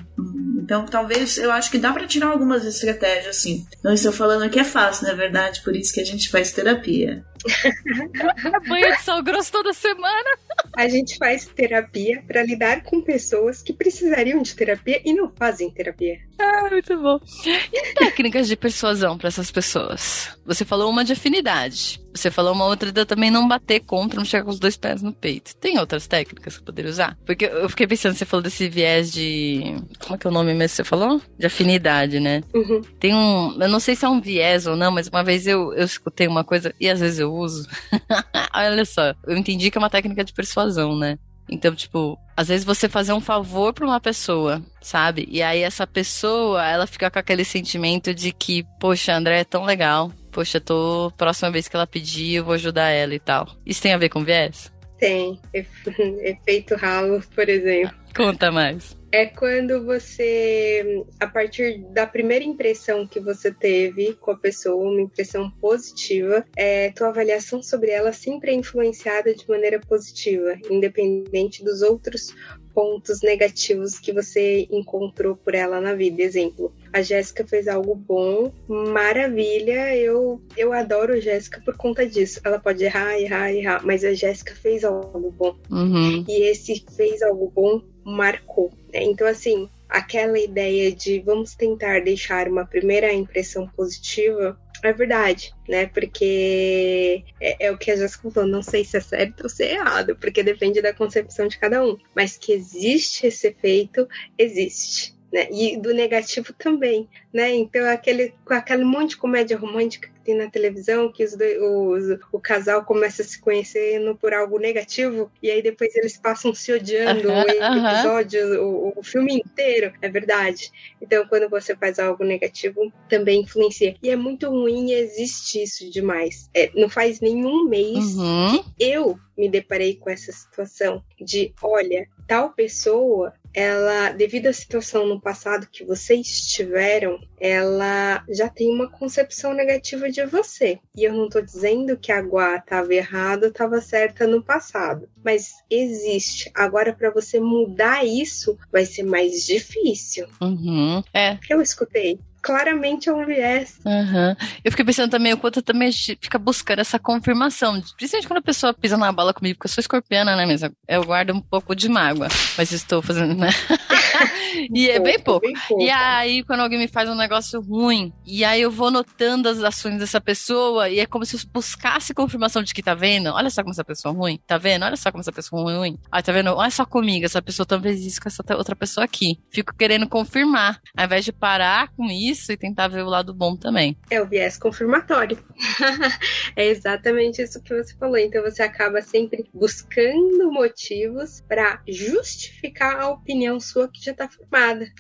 Então, talvez eu acho que dá para tirar algumas estratégias assim. Não estou falando que é fácil, na verdade, por isso que a gente faz terapia. Banho de sal grosso toda semana. A gente faz terapia para lidar com pessoas que precisariam de terapia e não fazem terapia. Ah, muito bom. E técnicas de persuasão para essas pessoas? Você falou uma de afinidade. Você falou uma outra de também não bater contra, não chegar com os dois pés no peito. Tem outras técnicas que eu poderia usar? Porque eu fiquei pensando, você falou desse viés de. Como é que é o nome mesmo que você falou? De afinidade, né? Uhum. Tem um. Eu não sei se é um viés ou não, mas uma vez eu, eu escutei uma coisa e às vezes eu uso. [LAUGHS] Olha só, eu entendi que é uma técnica de persuasão, né? Então, tipo, às vezes você fazer um favor para uma pessoa, sabe? E aí essa pessoa, ela fica com aquele sentimento de que, poxa, André é tão legal. Poxa, tô próxima vez que ela pedir, eu vou ajudar ela e tal. Isso tem a ver com viés? Tem. [LAUGHS] Efeito ralo, por exemplo. Conta mais. É quando você, a partir da primeira impressão que você teve com a pessoa, uma impressão positiva, é, tua avaliação sobre ela sempre é influenciada de maneira positiva, independente dos outros pontos negativos que você encontrou por ela na vida. Exemplo, a Jéssica fez algo bom, maravilha, eu, eu adoro a Jéssica por conta disso. Ela pode errar, errar, errar, mas a Jéssica fez algo bom. Uhum. E esse fez algo bom marcou. Né? Então, assim, aquela ideia de vamos tentar deixar uma primeira impressão positiva é verdade, né? Porque é, é, o que a Jéssica falou, não sei se é certo ou se é errado, porque depende da concepção de cada um. Mas que existe esse efeito, existe. Né? E do negativo também, né? Então aquele, aquele monte de comédia romântica tem na televisão, que os, os, o casal começa se conhecendo por algo negativo, e aí depois eles passam se odiando o episódio, o, o, filme inteiro. É verdade. Então, quando você faz algo negativo, também influencia. E é muito ruim e existe isso demais. É, não faz nenhum mês Uhum. que eu me deparei com essa situação de, olha, tal pessoa, ela, devido à situação no passado que vocês tiveram, ela já tem uma concepção negativa de você. E eu não tô dizendo que a Guá estava errada, estava certa no passado, mas existe. Agora para você mudar isso vai ser mais difícil. Uhum. É. Eu escutei claramente é um viés. Uhum. Eu fiquei pensando também o quanto também a gente fica buscando essa confirmação. Principalmente quando a pessoa pisa na bala comigo, porque eu sou escorpiana, né? Mas eu guardo um pouco de mágoa. Mas estou fazendo, né? [LAUGHS] e é bem pouco. Bem pouco. E aí, quando alguém me faz um negócio ruim, e aí eu vou notando as ações dessa pessoa, e é como se eu buscasse confirmação de que tá vendo? Olha só como essa pessoa é ruim, tá vendo? Olha só como essa pessoa é ruim. Ah, tá vendo? Olha só comigo, essa pessoa talvez isso com essa outra pessoa aqui. Fico querendo confirmar, ao invés de parar com isso e tentar ver o lado bom também. É o viés confirmatório. [LAUGHS] é exatamente isso que você falou. Então você acaba sempre buscando motivos para justificar a opinião sua que já formada.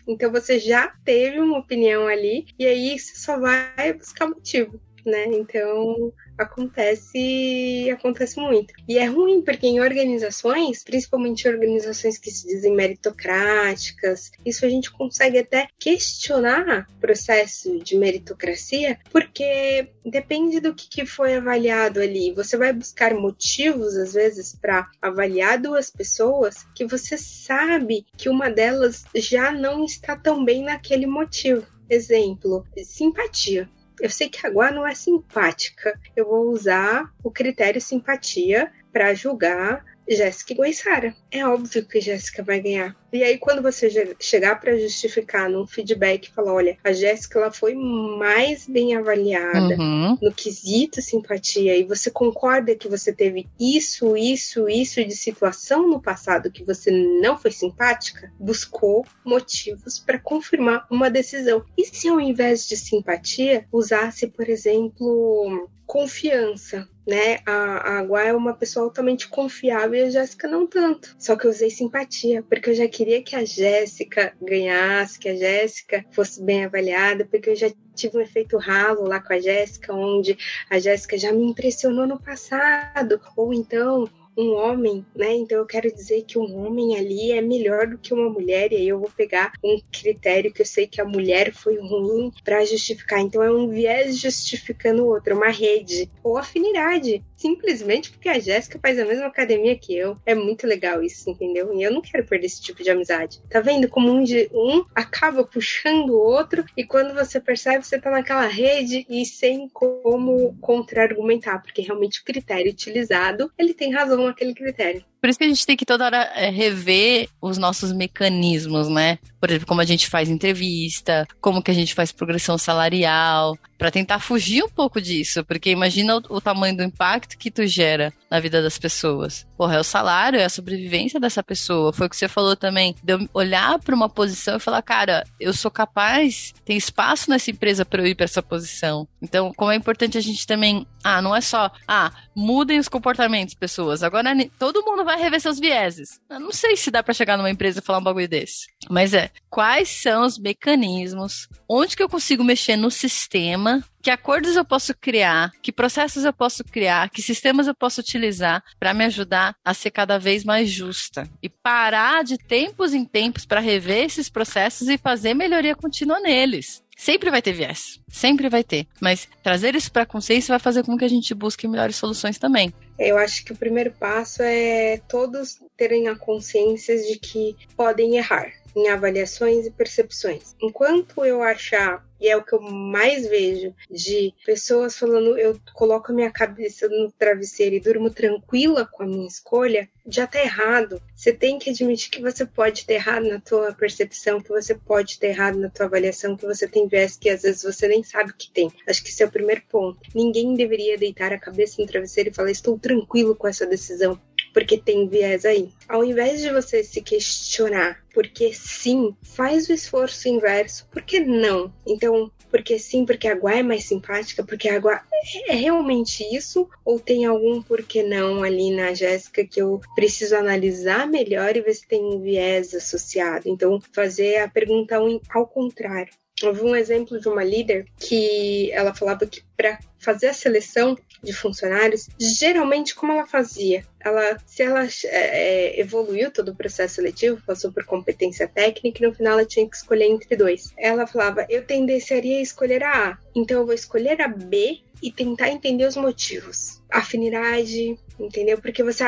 Então você já teve uma opinião ali e aí você só vai buscar motivo. Né? Então acontece acontece muito. E é ruim porque em organizações, principalmente organizações que se dizem meritocráticas, isso a gente consegue até questionar o processo de meritocracia, porque depende do que, que foi avaliado ali. Você vai buscar motivos, às vezes, para avaliar duas pessoas que você sabe que uma delas já não está tão bem naquele motivo. Exemplo, simpatia eu sei que a Gua não é simpática. Eu vou usar o critério simpatia para julgar Jéssica e Goiçara. É óbvio que Jéssica vai ganhar. E aí, quando você chegar para justificar num feedback, falar: olha, a Jéssica ela foi mais bem avaliada Uhum. no quesito simpatia, e você concorda que você teve isso, isso, isso de situação no passado que você não foi simpática, buscou motivos para confirmar uma decisão. E se ao invés de simpatia, usasse, por exemplo, confiança? Né? A, a é uma pessoa altamente confiável e a Jéssica não tanto. Só que eu usei simpatia, porque eu já queria que a Jéssica ganhasse, que a Jéssica fosse bem avaliada, porque eu já tive um efeito ralo lá com a Jéssica, onde a Jéssica já me impressionou no passado, ou então um homem, né? Então eu quero dizer que um homem ali é melhor do que uma mulher, e aí eu vou pegar um critério que eu sei que a mulher foi ruim para justificar. Então é um viés justificando o outro, uma rede ou afinidade. Simplesmente porque a Jéssica faz a mesma academia que eu. É muito legal isso, entendeu? E eu não quero perder esse tipo de amizade. Tá vendo como um, um acaba puxando o outro e quando você percebe, você tá naquela rede e sem como contra-argumentar, porque realmente o critério utilizado, ele tem razão naquele critério. Por isso que a gente tem que toda hora é, rever os nossos mecanismos, né? Por exemplo, como a gente faz entrevista, como que a gente faz progressão salarial, para tentar fugir um pouco disso, porque imagina o, o, tamanho do impacto que tu gera na vida das pessoas. Porra, é o salário, é a sobrevivência dessa pessoa. Foi o que você falou também, de eu olhar para uma posição e falar, cara, eu sou capaz, tem espaço nessa empresa para eu ir para essa posição. Então, como é importante a gente também, ah, não é só, ah, mudem os comportamentos, pessoas. Agora todo mundo vai rever seus vieses. Eu não sei se dá para chegar numa empresa e falar um bagulho desse. Mas é, quais são os mecanismos, onde que eu consigo mexer no sistema, que acordos eu posso criar, que processos eu posso criar, que sistemas eu posso utilizar para me ajudar a ser cada vez mais justa e parar de tempos em tempos para rever esses processos e fazer melhoria contínua neles. Sempre vai ter viés, sempre vai ter. Mas trazer isso para a consciência vai fazer com que a gente busque melhores soluções também. Eu acho que o primeiro passo é todos terem a consciência de que podem errar em avaliações e percepções. Enquanto eu achar, e é o que eu mais vejo, de pessoas falando, eu coloco a minha cabeça no travesseiro e durmo tranquila com a minha escolha, já tá errado. Você tem que admitir que você pode ter errado na tua percepção, que você pode ter errado na tua avaliação, que você tem viés que às vezes você nem sabe que tem. Acho que esse é o primeiro ponto. Ninguém deveria deitar a cabeça no travesseiro e falar, estou tranquilo com essa decisão porque tem viés aí. Ao invés de você se questionar porque sim, faz o esforço inverso, porque não? Então, porque sim, porque a Gua é mais simpática, porque a Gua é realmente isso? Ou tem algum porquê não ali na Jéssica que eu preciso analisar melhor e ver se tem um viés associado? Então, fazer a pergunta ao contrário. Vi um exemplo de uma líder que ela falava que para fazer a seleção de funcionários, geralmente como ela fazia? Ela, se ela é, evoluiu todo o processo seletivo, passou por competência técnica e no final ela tinha que escolher entre dois. Ela falava: eu tendenciaria a escolher a A, então eu vou escolher a B e tentar entender os motivos. Afinidade, entendeu? Porque você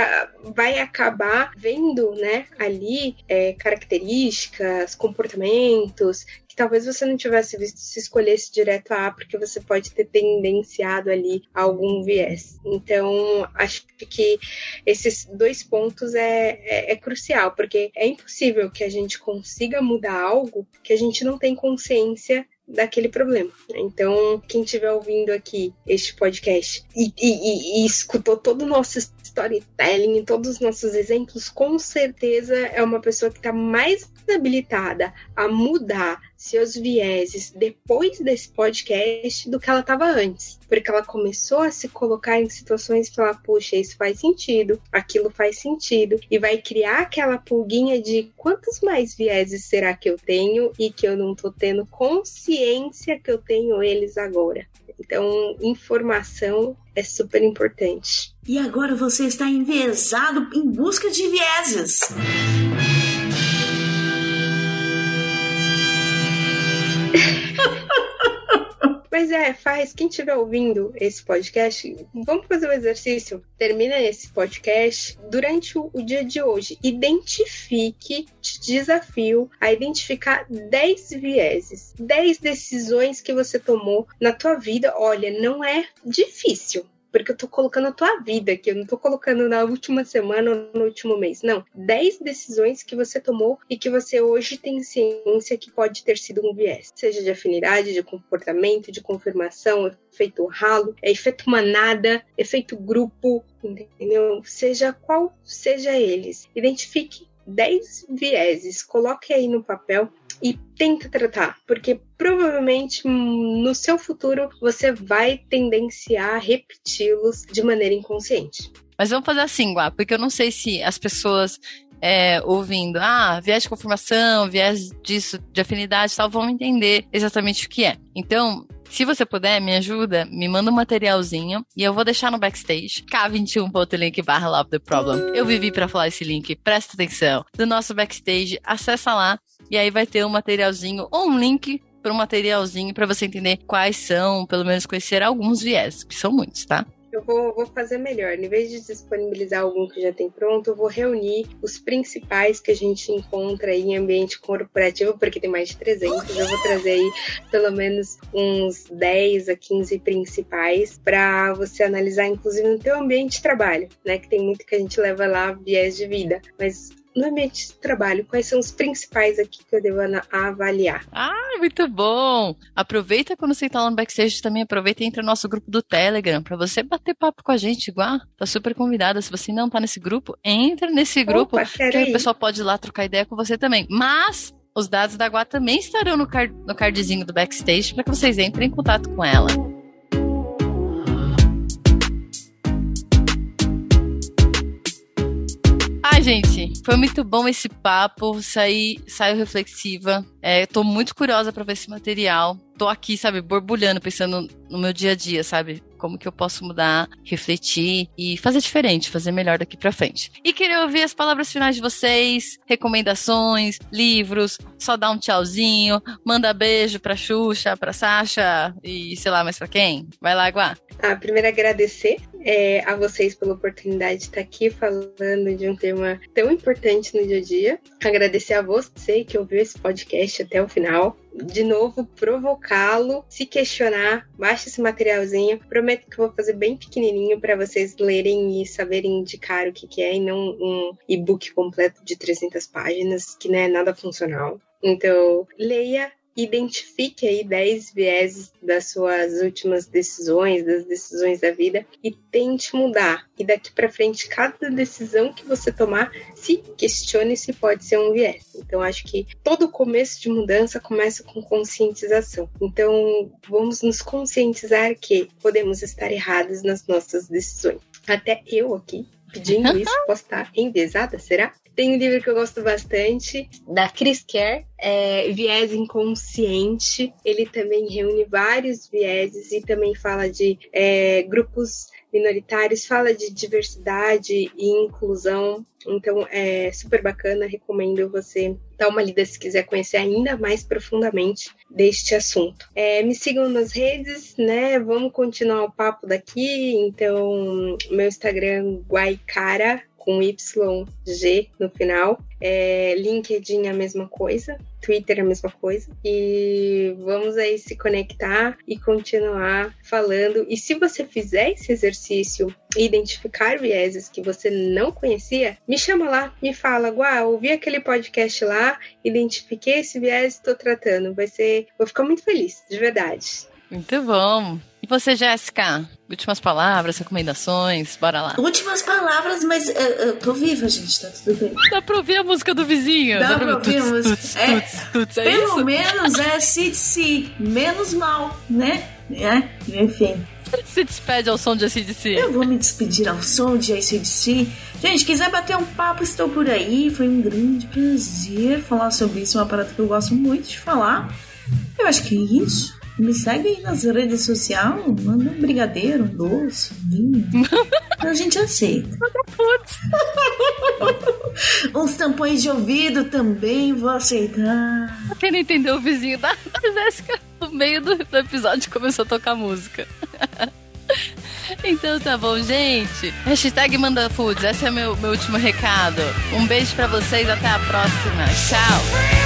vai acabar vendo, né, ali é, características, comportamentos talvez você não tivesse visto se escolhesse direto a A, porque você pode ter tendenciado ali algum viés. Então, acho que esses dois pontos é, é, é crucial, porque é impossível que a gente consiga mudar algo que a gente não tem consciência daquele problema. Então, quem estiver ouvindo aqui este podcast e, e, e, escutou todo o nosso storytelling, todos os nossos exemplos, com certeza é uma pessoa que está mais habilitada a mudar seus vieses depois desse podcast do que ela estava antes. Porque ela começou a se colocar em situações e falar: puxa, isso faz sentido, aquilo faz sentido, e vai criar aquela pulguinha de quantos mais vieses será que eu tenho e que eu não estou tendo consciência que eu tenho eles agora. Então, informação é super importante. E agora você está enviesado em busca de vieses. Mas é, faz. Quem estiver ouvindo esse podcast, vamos fazer um exercício. Termina esse podcast durante o, o, dia de hoje. Identifique, te desafio a identificar 10 vieses, 10 decisões que você tomou na tua vida. Olha, não é difícil porque eu tô colocando a tua vida aqui, eu não tô colocando na última semana ou no último mês. Não. 10 decisões que você tomou e que você hoje tem ciência que pode ter sido um viés. Seja de afinidade, de comportamento, de confirmação, efeito ralo, é efeito manada, efeito grupo, entendeu? Seja qual seja eles. Identifique 10 vieses, coloque aí no papel e tenta tratar, porque provavelmente no seu futuro você vai tendenciar a repeti-los de maneira inconsciente. Mas vamos fazer assim, Guá, porque eu não sei se as pessoas é, ouvindo, ah, viés de confirmação, viés disso, de afinidade e tal, vão entender exatamente o que é. Então, Se você puder, me ajuda, me manda um materialzinho e eu vou deixar no backstage, k21.link barra Love the Problem. Eu vivi para falar esse link, presta atenção. Do nosso backstage, acessa lá e aí vai ter um materialzinho ou um link para um materialzinho para você entender quais são, pelo menos conhecer alguns viés, que são muitos, tá? Eu vou, vou, fazer melhor. Em vez de disponibilizar algum que já tem pronto, eu vou reunir os principais que a gente encontra em ambiente corporativo, porque tem mais de 300. Eu vou trazer aí pelo menos uns 10 a 15 principais para você analisar, inclusive no teu ambiente de trabalho, né? Que tem muito que a gente leva lá viés de vida. Mas no ambiente de trabalho, quais são os principais aqui que eu devo avaliar? Ah, muito bom! Aproveita quando você está lá no backstage também, aproveita e entra no nosso grupo do Telegram para você bater papo com a gente, igual. Tá super convidada. Se você não tá nesse grupo, entra nesse grupo, Opa, que o pessoal pode ir lá trocar ideia com você também. Mas os dados da Gua também estarão no, card, no cardzinho do backstage para que vocês entrem em contato com ela. Gente, foi muito bom esse papo. Saí, saiu reflexiva. É, tô muito curiosa para ver esse material. Tô aqui, sabe, borbulhando, pensando no meu dia a dia, sabe? Como que eu posso mudar, refletir e fazer diferente, fazer melhor daqui para frente. E queria ouvir as palavras finais de vocês, recomendações, livros, só dar um tchauzinho, manda beijo pra Xuxa, pra Sasha e sei lá mais pra quem. Vai lá, Guá. Ah, primeiro agradecer é, a vocês pela oportunidade de estar aqui falando de um tema tão importante no dia a dia. Agradecer a você que ouviu esse podcast até o final de novo, provocá-lo, se questionar, baixa esse materialzinho. Prometo que vou fazer bem pequenininho para vocês lerem e saberem indicar o que, que é, e não um e-book completo de 300 páginas, que não é nada funcional. Então, leia, identifique aí 10 vieses das suas últimas decisões, das decisões da vida e tente mudar. E daqui para frente, cada decisão que você tomar, se questione se pode ser um viés. Então, acho que todo começo de mudança começa com conscientização. Então, vamos nos conscientizar que podemos estar errados nas nossas decisões. Até eu aqui pedindo [LAUGHS] isso, posso estar enviesada, será? Tem um livro que eu gosto bastante, da Chris Kerr, é, Viés Inconsciente. Ele também reúne vários vieses e também fala de é, grupos minoritários, fala de diversidade e inclusão. Então é super bacana, recomendo você dar uma lida se quiser conhecer ainda mais profundamente deste assunto. É, me sigam nas redes, né? Vamos continuar o papo daqui. Então, meu Instagram, Guaicara, com YG no final. É, LinkedIn é a mesma coisa, Twitter é a mesma coisa. E vamos aí se conectar e continuar falando. E se você fizer esse exercício e identificar vieses que você não conhecia, me chama lá, me fala, Guá, ouvi aquele podcast lá, identifiquei esse viés, estou tratando. Vai ser. Vou ficar muito feliz, de verdade. Muito bom. E você, Jéssica? Últimas palavras, recomendações, bora lá. Últimas palavras, mas eu, eu tô viva, gente, tá tudo bem. Dá pra ouvir a música do vizinho. Dá, Dá pra ouvir a música. É, tuts, tuts, é pelo isso? menos é [LAUGHS] CDC, menos mal, né? É, enfim. Se despede ao som de ACDC. Eu vou me despedir ao som de ACDC. Gente, quiser bater um papo, estou por aí. Foi um grande prazer falar sobre isso, uma parada que eu gosto muito de falar. Eu acho que é isso. Me segue aí nas redes sociais, manda um brigadeiro, um doce, um vinho. [LAUGHS] a gente aceita. [LAUGHS] Uns tampões de ouvido também vou aceitar. Quem não entendeu o vizinho da, da [LAUGHS] Jéssica no meio do, do episódio começou a tocar música. Então tá bom, gente. Hashtag Manda Foods, esse é meu, meu último recado. Um beijo para vocês, até a próxima. Tchau.